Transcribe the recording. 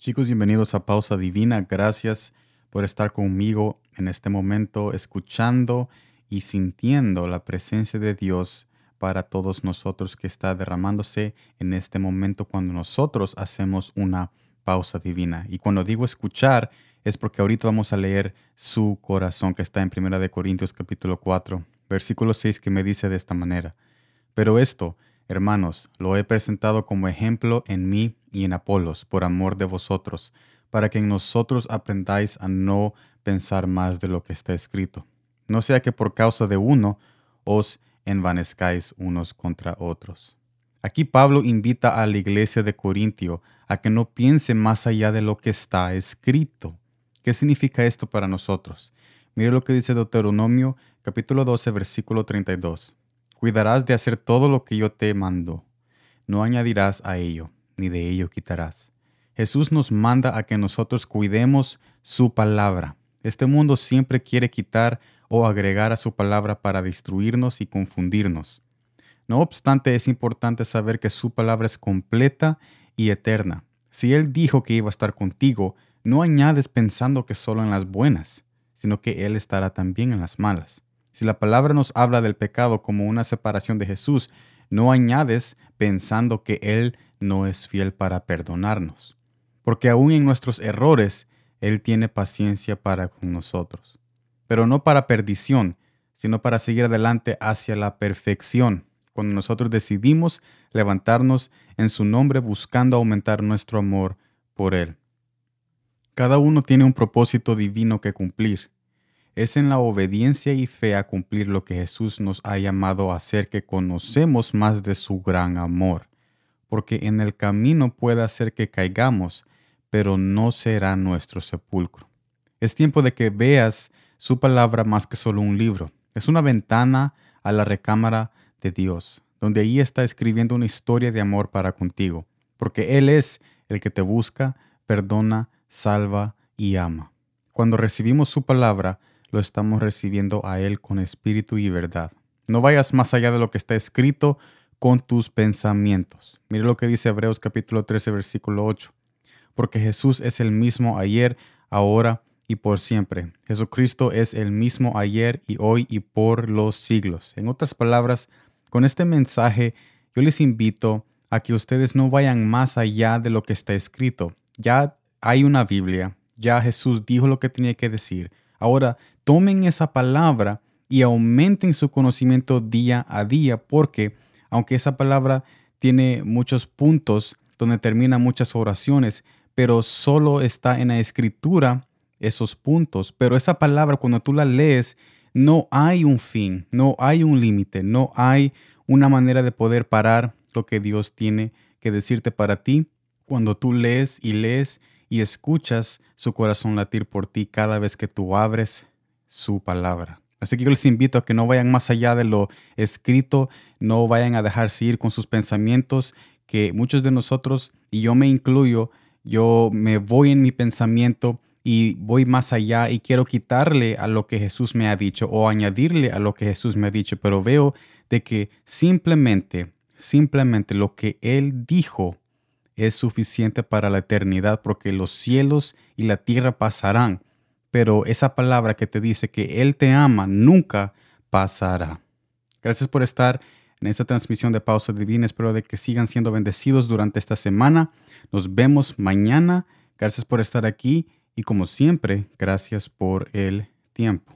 Chicos, bienvenidos a Pausa Divina. Gracias por estar conmigo en este momento, escuchando y sintiendo la presencia de Dios para todos nosotros que está derramándose en este momento cuando nosotros hacemos una pausa divina. Y cuando digo escuchar, es porque ahorita vamos a leer su corazón que está en 1 Corintios capítulo 4, versículo 6 que me dice de esta manera. Pero esto, hermanos, lo he presentado como ejemplo en mí y en Apolos, por amor de vosotros, para que en nosotros aprendáis a no pensar más de lo que está escrito. No sea que por causa de uno os envanezcáis unos contra otros. Aquí Pablo invita a la iglesia de Corintio a que no piense más allá de lo que está escrito. ¿Qué significa esto para nosotros? Mire lo que dice Deuteronomio capítulo 12 versículo 32. Cuidarás de hacer todo lo que yo te mando. No añadirás a ello ni de ello quitarás. Jesús nos manda a que nosotros cuidemos su palabra. Este mundo siempre quiere quitar o agregar a su palabra para destruirnos y confundirnos. No obstante, es importante saber que su palabra es completa y eterna. Si Él dijo que iba a estar contigo, no añades pensando que solo en las buenas, sino que Él estará también en las malas. Si la palabra nos habla del pecado como una separación de Jesús, no añades pensando que Él no es fiel para perdonarnos, porque aún en nuestros errores Él tiene paciencia para con nosotros, pero no para perdición, sino para seguir adelante hacia la perfección, cuando nosotros decidimos levantarnos en su nombre buscando aumentar nuestro amor por Él. Cada uno tiene un propósito divino que cumplir. Es en la obediencia y fe a cumplir lo que Jesús nos ha llamado a hacer que conocemos más de su gran amor porque en el camino puede hacer que caigamos, pero no será nuestro sepulcro. Es tiempo de que veas su palabra más que solo un libro. Es una ventana a la recámara de Dios, donde ahí está escribiendo una historia de amor para contigo, porque Él es el que te busca, perdona, salva y ama. Cuando recibimos su palabra, lo estamos recibiendo a Él con espíritu y verdad. No vayas más allá de lo que está escrito, con tus pensamientos. Mire lo que dice Hebreos capítulo 13, versículo 8. Porque Jesús es el mismo ayer, ahora y por siempre. Jesucristo es el mismo ayer y hoy y por los siglos. En otras palabras, con este mensaje yo les invito a que ustedes no vayan más allá de lo que está escrito. Ya hay una Biblia, ya Jesús dijo lo que tenía que decir. Ahora tomen esa palabra y aumenten su conocimiento día a día porque aunque esa palabra tiene muchos puntos donde terminan muchas oraciones, pero solo está en la escritura esos puntos. Pero esa palabra cuando tú la lees, no hay un fin, no hay un límite, no hay una manera de poder parar lo que Dios tiene que decirte para ti cuando tú lees y lees y escuchas su corazón latir por ti cada vez que tú abres su palabra. Así que yo les invito a que no vayan más allá de lo escrito, no vayan a dejarse ir con sus pensamientos, que muchos de nosotros, y yo me incluyo, yo me voy en mi pensamiento y voy más allá y quiero quitarle a lo que Jesús me ha dicho o añadirle a lo que Jesús me ha dicho, pero veo de que simplemente, simplemente lo que Él dijo es suficiente para la eternidad porque los cielos y la tierra pasarán, pero esa palabra que te dice que Él te ama nunca pasará. Gracias por estar en esta transmisión de Pausa Divina. Espero de que sigan siendo bendecidos durante esta semana. Nos vemos mañana. Gracias por estar aquí y como siempre, gracias por el tiempo.